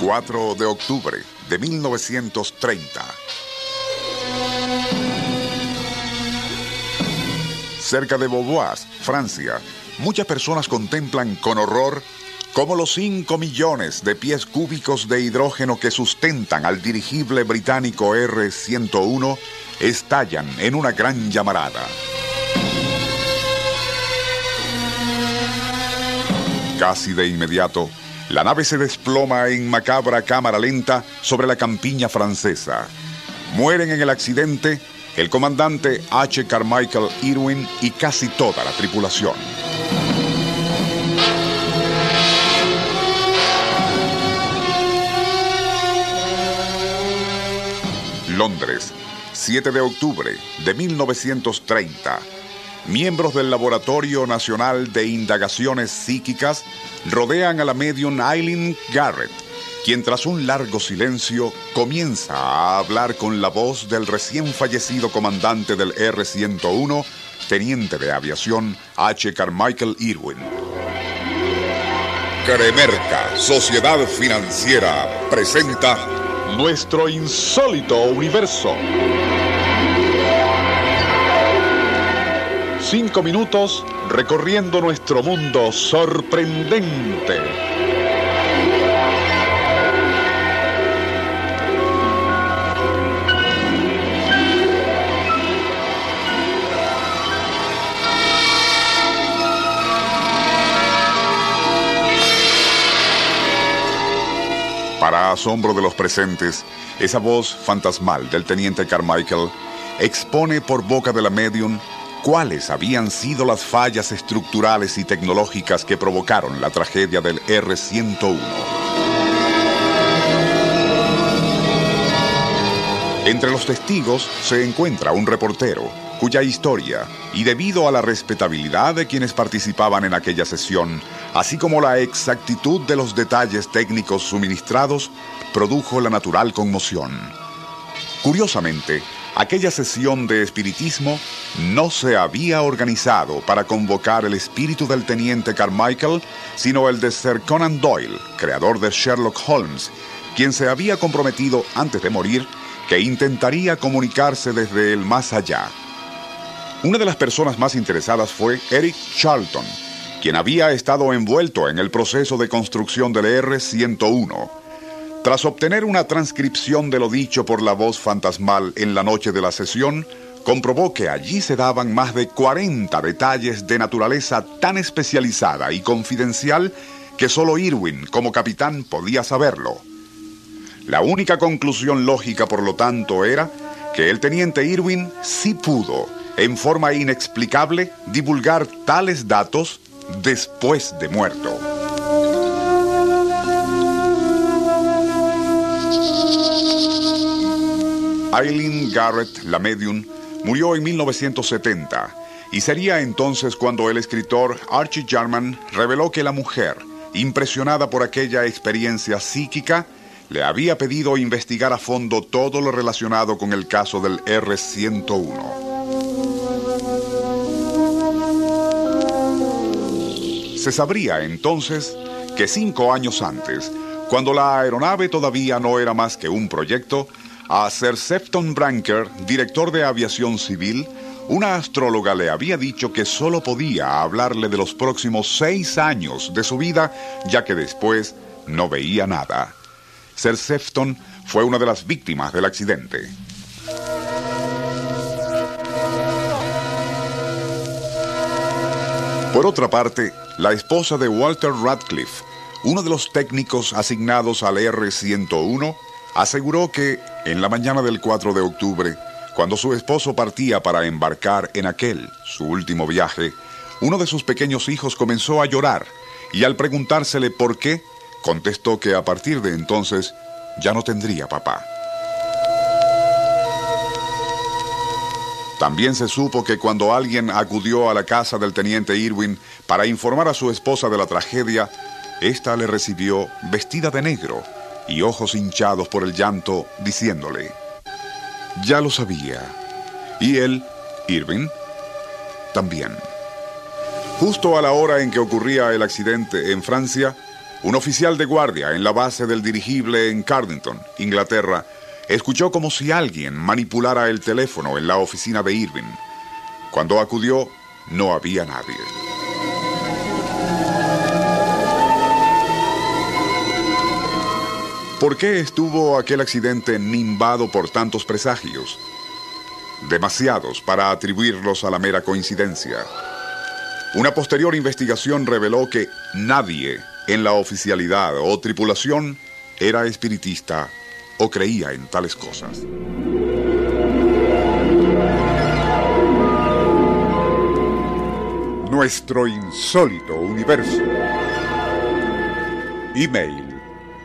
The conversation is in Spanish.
...4 de octubre de 1930. Cerca de Beauvois, Francia, muchas personas contemplan con horror cómo los 5 millones de pies cúbicos de hidrógeno que sustentan al dirigible británico R-101 estallan en una gran llamarada. Casi de inmediato, la nave se desploma en macabra cámara lenta sobre la campiña francesa. Mueren en el accidente el comandante H. Carmichael Irwin y casi toda la tripulación. Londres, 7 de octubre de 1930. Miembros del Laboratorio Nacional de Indagaciones Psíquicas rodean a la medium Eileen Garrett, quien tras un largo silencio comienza a hablar con la voz del recién fallecido comandante del R-101, teniente de aviación H. Carmichael Irwin. Cremerca, Sociedad Financiera, presenta nuestro insólito universo. Cinco minutos recorriendo nuestro mundo sorprendente. Para asombro de los presentes, esa voz fantasmal del teniente Carmichael expone por boca de la medium cuáles habían sido las fallas estructurales y tecnológicas que provocaron la tragedia del R-101. Entre los testigos se encuentra un reportero cuya historia, y debido a la respetabilidad de quienes participaban en aquella sesión, así como la exactitud de los detalles técnicos suministrados, produjo la natural conmoción. Curiosamente, aquella sesión de espiritismo no se había organizado para convocar el espíritu del teniente Carmichael, sino el de Sir Conan Doyle, creador de Sherlock Holmes, quien se había comprometido antes de morir que intentaría comunicarse desde el más allá. Una de las personas más interesadas fue Eric Charlton, quien había estado envuelto en el proceso de construcción del R-101. Tras obtener una transcripción de lo dicho por la voz fantasmal en la noche de la sesión, comprobó que allí se daban más de 40 detalles de naturaleza tan especializada y confidencial que solo Irwin, como capitán, podía saberlo. La única conclusión lógica, por lo tanto, era que el teniente Irwin sí pudo, en forma inexplicable, divulgar tales datos después de muerto. Eileen Garrett, la medium, murió en 1970 y sería entonces cuando el escritor Archie Jarman reveló que la mujer, impresionada por aquella experiencia psíquica, le había pedido investigar a fondo todo lo relacionado con el caso del R-101. Se sabría entonces que cinco años antes, cuando la aeronave todavía no era más que un proyecto, a Sir Sefton Branker, director de aviación civil, una astróloga le había dicho que solo podía hablarle de los próximos seis años de su vida, ya que después no veía nada. Sir Sefton fue una de las víctimas del accidente. Por otra parte, la esposa de Walter Radcliffe, uno de los técnicos asignados al R-101, aseguró que en la mañana del 4 de octubre, Cuando su esposo partía para embarcar en aquel, su último viaje, uno de sus pequeños hijos comenzó a llorar y al preguntársele por qué, contestó que a partir de entonces ya no tendría papá. También se supo que cuando alguien acudió a la casa del teniente Irwin para informar a su esposa de la tragedia, ésta le recibió vestida de negro y ojos hinchados por el llanto, diciéndole, ya lo sabía. Y él, Irwin, también. Justo a la hora en que ocurría el accidente en Francia, un oficial de guardia en la base del dirigible en Cardington, Inglaterra, escuchó como si alguien manipulara el teléfono en la oficina de Irving. Cuando acudió, no había nadie. ¿Por qué estuvo aquel accidente nimbado por tantos presagios? Demasiados para atribuirlos a la mera coincidencia. Una posterior investigación reveló que nadie en la oficialidad o tripulación era espiritista o creía en tales cosas. Nuestro insólito universo. Email